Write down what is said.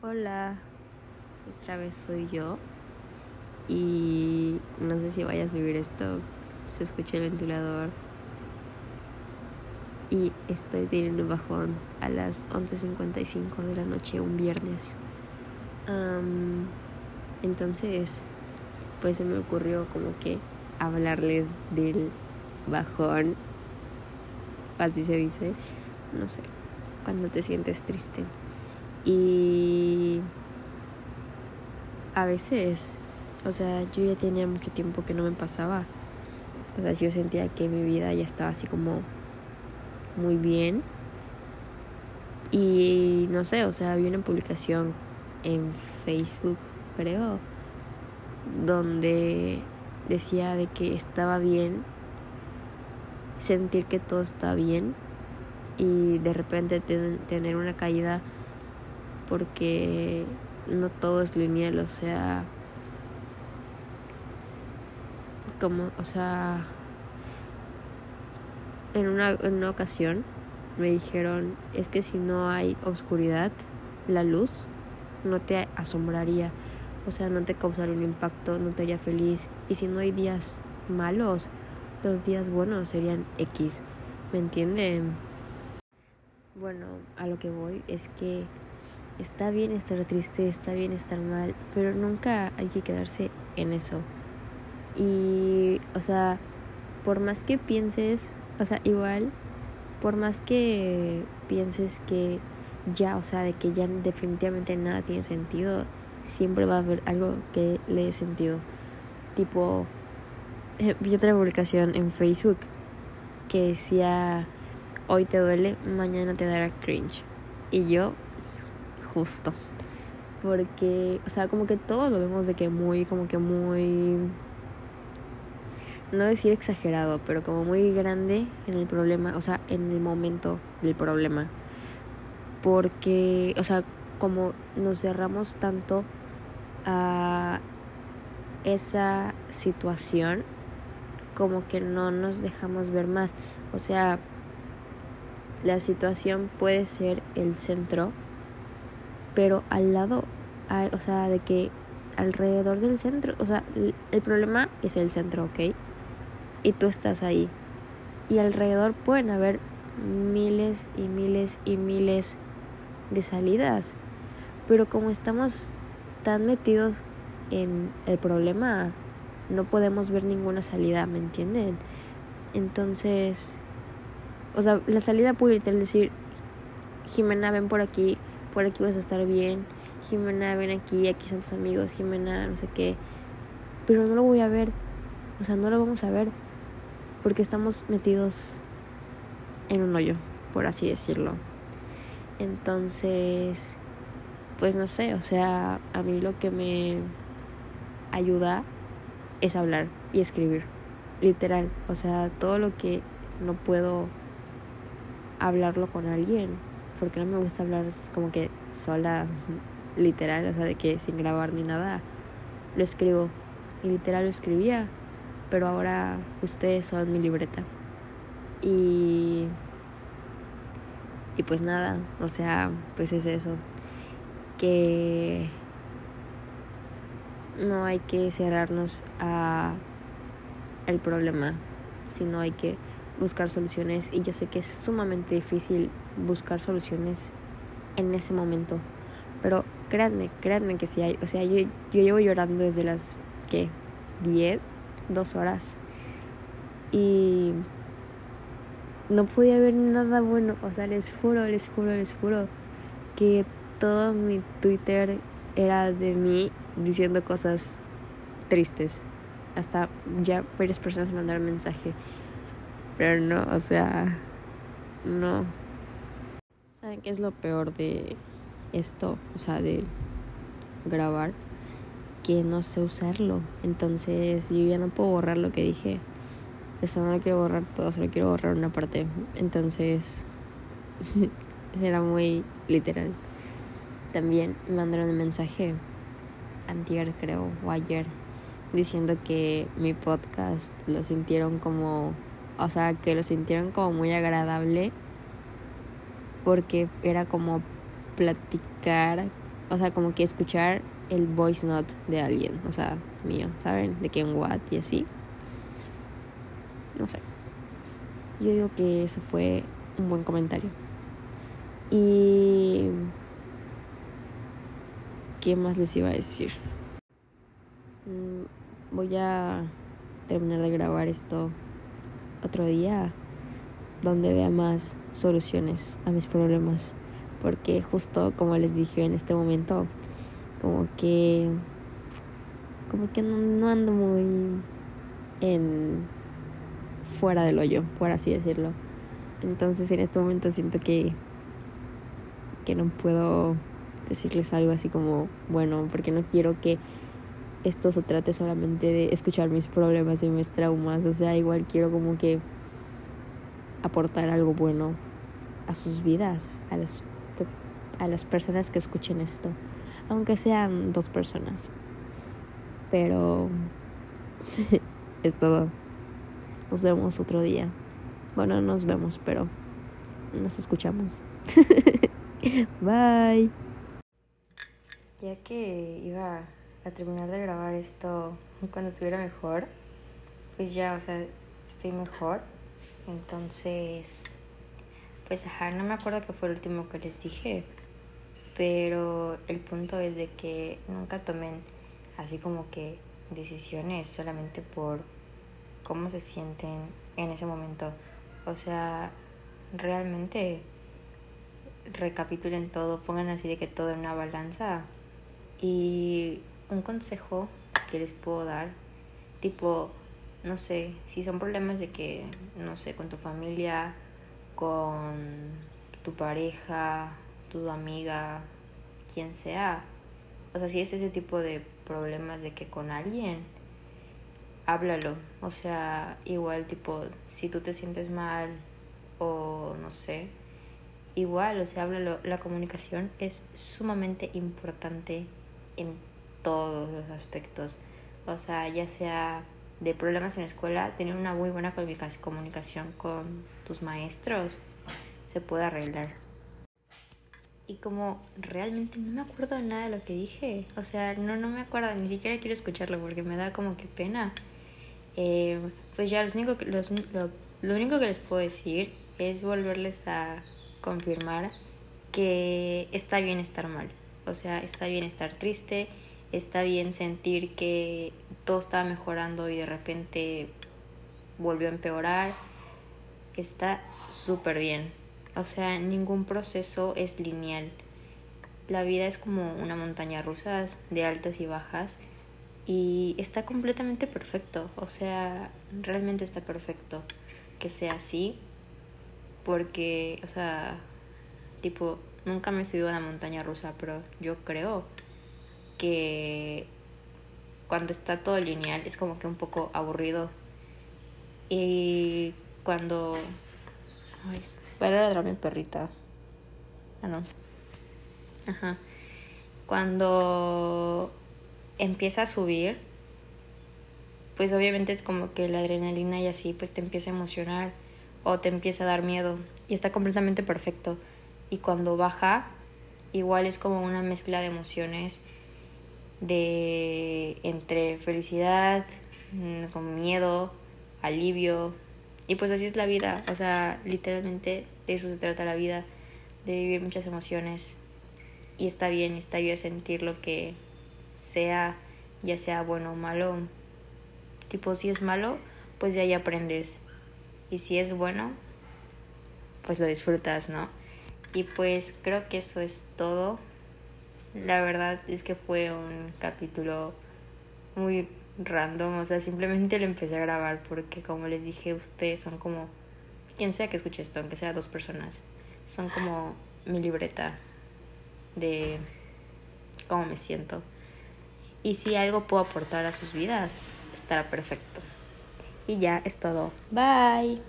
Hola, otra vez soy yo y no sé si vaya a subir esto, se escucha el ventilador y estoy teniendo un bajón a las 11.55 de la noche un viernes. Entonces, pues se me ocurrió como que hablarles del bajón, así se dice, no sé, cuando te sientes triste. Y a veces, o sea, yo ya tenía mucho tiempo que no me pasaba. O sea, yo sentía que mi vida ya estaba así como muy bien. Y no sé, o sea, había una publicación en Facebook, creo, donde decía de que estaba bien sentir que todo está bien y de repente ten- tener una caída porque no todo es lineal, o sea, como, o sea, en una, en una ocasión me dijeron, es que si no hay oscuridad, la luz no te asombraría, o sea, no te causaría un impacto, no te haría feliz, y si no hay días malos, los días buenos serían X, ¿me entienden? Bueno, a lo que voy es que está bien estar triste, está bien estar mal, pero nunca hay que quedarse en eso. Y, o sea, por más que pienses, o sea, igual, por más que pienses que ya, o sea, de que ya definitivamente nada tiene sentido, siempre va a haber algo que le dé sentido. Tipo, eh, vi otra publicación en Facebook que decía, hoy te duele, mañana te dará cringe. Y yo, justo. Porque, o sea, como que todos lo vemos de que muy, como que muy, no decir exagerado, pero como muy grande en el problema, o sea, en el momento del problema. Porque, o sea, como nos cerramos tanto a esa situación, como que no nos dejamos ver más. O sea, la situación puede ser el centro, pero al lado, o sea, de que alrededor del centro, o sea, el, problema es el centro, ¿ok? Y tú estás ahí. Y alrededor pueden haber miles y miles y miles de salidas. Pero como estamos tan metidos en el problema, no podemos ver ninguna salida, ¿me entienden? Entonces, o sea, la salida puede al decir, Jimena, ven por aquí, por aquí vas a estar bien, Jimena, ven aquí, aquí son tus amigos, Jimena, no sé qué. Pero no lo voy a ver, o sea, no lo vamos a ver, porque estamos metidos en un hoyo, por así decirlo. Entonces, pues no sé, o sea, a mí lo que me ayuda es hablar y escribir, literal, o sea, todo lo que no puedo hablarlo con alguien, porque no me gusta hablar como que sola, literal, o sea, de que sin grabar ni nada, lo escribo, y literal lo escribía, pero ahora ustedes son mi libreta. Y y pues nada, o sea, pues es eso, que no hay que cerrarnos a el problema, sino hay que buscar soluciones y yo sé que es sumamente difícil buscar soluciones en ese momento, pero créanme, créanme que sí hay, o sea, yo, yo llevo llorando desde las, ¿qué? 10, dos horas y no podía ver nada bueno, o sea, les juro, les juro, les juro que todo mi Twitter era de mí diciendo cosas tristes. Hasta ya varias personas me mandaron mensaje. Pero no, o sea, no. ¿Saben qué es lo peor de esto? O sea, de grabar. Que no sé usarlo. Entonces yo ya no puedo borrar lo que dije. O sea, no lo quiero borrar todo, solo quiero borrar una parte. Entonces, será muy literal. También me mandaron un mensaje antier creo o ayer diciendo que mi podcast lo sintieron como o sea que lo sintieron como muy agradable porque era como platicar o sea, como que escuchar el voice note de alguien, o sea, mío, ¿saben? De que en Watt y así. No sé. Yo digo que eso fue un buen comentario. Y... ¿Qué más les iba a decir? Mm, voy a terminar de grabar esto otro día donde vea más soluciones a mis problemas. Porque justo como les dije en este momento, como que como que no, ando muy en fuera del hoyo, por así decirlo. Entonces en este momento siento que que no puedo decirles algo así como bueno, porque no quiero que esto se trate solamente de escuchar mis problemas y mis traumas, o sea, igual quiero como que aportar algo bueno a sus vidas, a las, a las personas que escuchen esto, aunque sean dos personas. Pero es todo. Nos vemos otro día. Bueno, nos vemos, pero nos escuchamos. Bye. Ya que iba terminar de grabar esto cuando estuviera mejor, pues ya, o sea, estoy mejor. Entonces, pues ajá, no me acuerdo qué fue el último que les dije, pero el punto es de que nunca tomen así como que decisiones solamente por cómo se sienten en ese momento. O sea, realmente recapitulen todo, pongan así de que todo en una balanza y un consejo que les puedo dar, tipo, no sé, si son problemas de que, no sé, con tu familia, con tu pareja, tu amiga, quien sea, o sea, si es ese tipo de problemas de que con alguien, háblalo, o sea, igual tipo, si tú te sientes mal o no sé, igual, o sea, háblalo, la comunicación es sumamente importante en todos los aspectos. O sea, ya sea de problemas en la escuela, tener una muy buena comunicación con tus maestros se puede arreglar. Y como realmente no me acuerdo de nada de lo que dije, o sea, no, no me acuerdo, ni siquiera quiero escucharlo porque me da como que pena. Eh, pues ya los único, los, lo, lo único que les puedo decir es volverles a confirmar que está bien estar mal. O sea, está bien estar triste, está bien sentir que todo estaba mejorando y de repente volvió a empeorar. Está súper bien. O sea, ningún proceso es lineal. La vida es como una montaña rusa de altas y bajas y está completamente perfecto. O sea, realmente está perfecto que sea así porque, o sea, tipo, nunca me he subido a una montaña rusa, pero yo creo que cuando está todo lineal es como que un poco aburrido. Y cuando... Voy a ladrar mi perrita. Ah, no. Ajá. Cuando empieza a subir, pues obviamente como que la adrenalina y así, pues te empieza a emocionar o te empieza a dar miedo. Y está completamente perfecto. Y cuando baja, igual es como una mezcla de emociones de entre felicidad, mm, con miedo, alivio. Y pues así es la vida, o sea, literalmente de eso se trata la vida, de vivir muchas emociones. Y está bien, está bien sentir lo que sea, ya sea bueno o malo. Tipo, si es malo, pues ya ahí aprendes. Y si es bueno, pues lo disfrutas, ¿no? Y pues creo que eso es todo. La verdad es que fue un capítulo muy random, o sea, simplemente lo empecé a grabar porque como les dije, ustedes son como, quien sea que escuche esto, aunque sea dos personas, son como mi libreta de cómo me siento. Y si algo puedo aportar a sus vidas, estará perfecto. Y ya es todo. Bye.